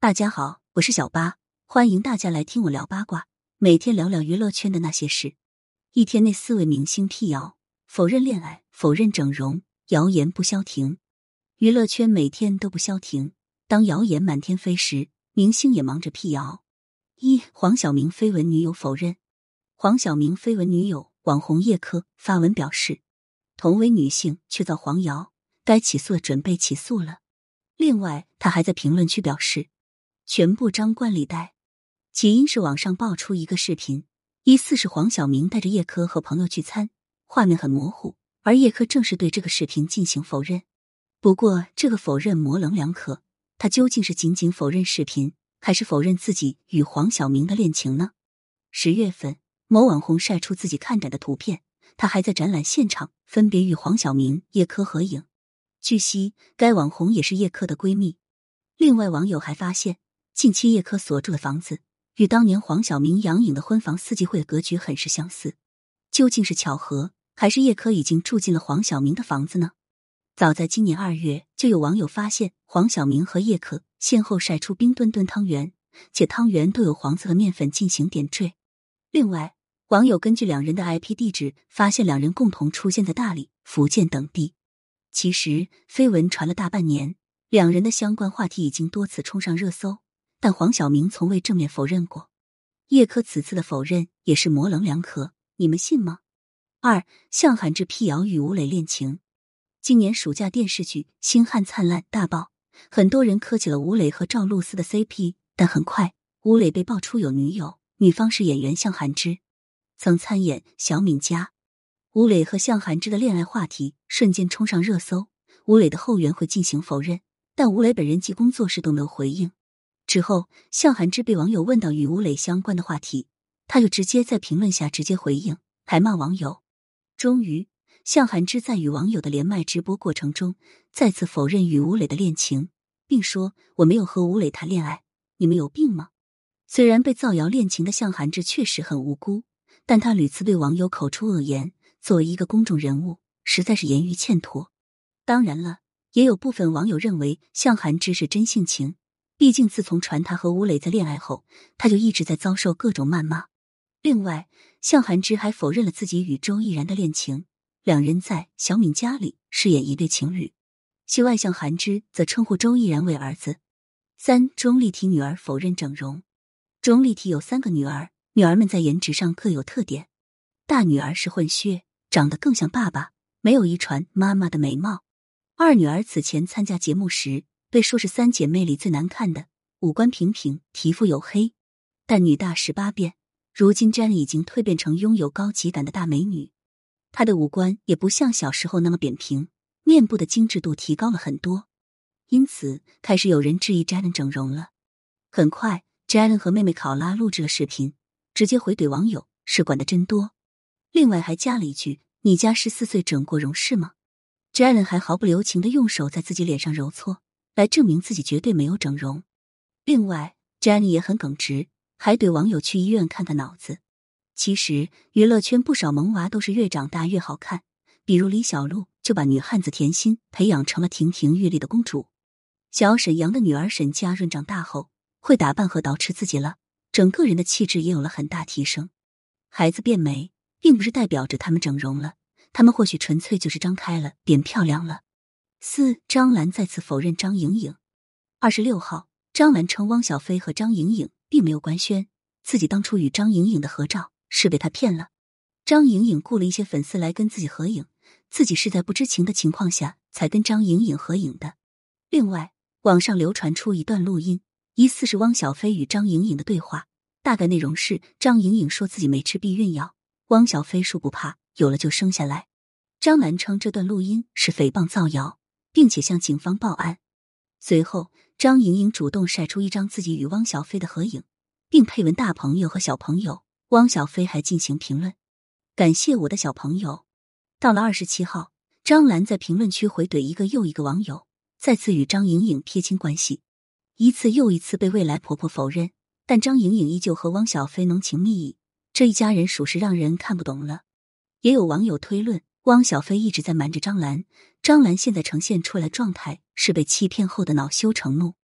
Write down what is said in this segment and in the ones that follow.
大家好，我是小八，欢迎大家来听我聊八卦，每天聊聊娱乐圈的那些事。一天内四位明星辟谣，否认恋爱，否认整容，谣言不消停。娱乐圈每天都不消停，当谣言满天飞时，明星也忙着辟谣。一黄晓明绯闻女友否认，黄晓明绯闻女友网红叶珂发文表示，同为女性却遭黄谣，该起诉准备起诉了。另外，他还在评论区表示。全部张冠李戴，起因是网上爆出一个视频，疑似是黄晓明带着叶珂和朋友聚餐，画面很模糊，而叶珂正是对这个视频进行否认。不过，这个否认模棱两可，他究竟是仅仅否认视频，还是否认自己与黄晓明的恋情呢？十月份，某网红晒出自己看展的图片，他还在展览现场分别与黄晓明、叶珂合影。据悉，该网红也是叶珂的闺蜜。另外，网友还发现。近期叶珂所住的房子与当年黄晓明、杨颖的婚房四季会格局很是相似，究竟是巧合，还是叶珂已经住进了黄晓明的房子呢？早在今年二月，就有网友发现黄晓明和叶珂先后晒出冰墩墩汤圆，且汤圆都有黄色的面粉进行点缀。另外，网友根据两人的 IP 地址，发现两人共同出现在大理、福建等地。其实，绯闻传了大半年，两人的相关话题已经多次冲上热搜。但黄晓明从未正面否认过，叶珂此次的否认也是模棱两可，你们信吗？二向涵之辟谣与吴磊恋情，今年暑假电视剧《星汉灿烂》大爆，很多人磕起了吴磊和赵露思的 CP，但很快吴磊被爆出有女友，女方是演员向涵之，曾参演《小敏家》。吴磊和向涵之的恋爱话题瞬间冲上热搜，吴磊的后援会进行否认，但吴磊本人及工作室都没有回应。之后，向涵之被网友问到与吴磊相关的话题，他就直接在评论下直接回应，还骂网友。终于，向涵之在与网友的连麦直播过程中，再次否认与吴磊的恋情，并说：“我没有和吴磊谈恋爱，你们有病吗？”虽然被造谣恋情的向涵之确实很无辜，但他屡次对网友口出恶言，作为一个公众人物，实在是言语欠妥。当然了，也有部分网友认为向涵之是真性情。毕竟，自从传他和吴磊在恋爱后，他就一直在遭受各种谩骂。另外，向涵之还否认了自己与周依然的恋情，两人在小敏家里饰演一对情侣。戏外，向涵之则称呼周依然为儿子。三钟丽缇女儿否认整容。钟丽缇有三个女儿，女儿们在颜值上各有特点。大女儿是混血，长得更像爸爸，没有遗传妈妈的美貌。二女儿此前参加节目时。被说是三姐妹里最难看的，五官平平，皮肤黝黑，但女大十八变。如今 j e n 已经蜕变成拥有高级感的大美女，她的五官也不像小时候那么扁平，面部的精致度提高了很多。因此，开始有人质疑 Jalen 整容了。很快，Jalen 和妹妹考拉录制了视频，直接回怼网友是管的真多。另外还加了一句：“你家十四岁整过容是吗？”Jalen 还毫不留情的用手在自己脸上揉搓。来证明自己绝对没有整容。另外，Jenny 也很耿直，还怼网友去医院看看脑子。其实，娱乐圈不少萌娃都是越长大越好看，比如李小璐就把女汉子甜心培养成了亭亭玉立的公主。小沈阳的女儿沈佳润长大后会打扮和捯饬自己了，整个人的气质也有了很大提升。孩子变美，并不是代表着他们整容了，他们或许纯粹就是张开了，变漂亮了。四张兰再次否认张颖颖。二十六号，张兰称汪小菲和张颖颖并没有官宣，自己当初与张颖颖的合照是被他骗了。张颖颖雇了一些粉丝来跟自己合影，自己是在不知情的情况下才跟张颖颖合影的。另外，网上流传出一段录音，疑似是汪小菲与张颖颖的对话，大概内容是张颖颖说自己没吃避孕药，汪小菲说不怕，有了就生下来。张兰称这段录音是诽谤造谣。并且向警方报案。随后，张莹莹主动晒出一张自己与汪小菲的合影，并配文“大朋友和小朋友”。汪小菲还进行评论：“感谢我的小朋友。”到了二十七号，张兰在评论区回怼一个又一个网友，再次与张莹莹撇清关系，一次又一次被未来婆婆否认，但张莹莹依旧和汪小菲浓情蜜意。这一家人属实让人看不懂了。也有网友推论。汪小菲一直在瞒着张兰，张兰现在呈现出来状态是被欺骗后的恼羞成怒。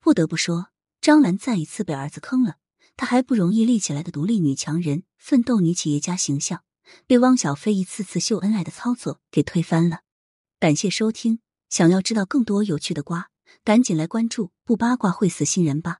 不得不说，张兰再一次被儿子坑了，她还不容易立起来的独立女强人、奋斗女企业家形象，被汪小菲一次次秀恩爱的操作给推翻了。感谢收听，想要知道更多有趣的瓜，赶紧来关注，不八卦会死新人吧。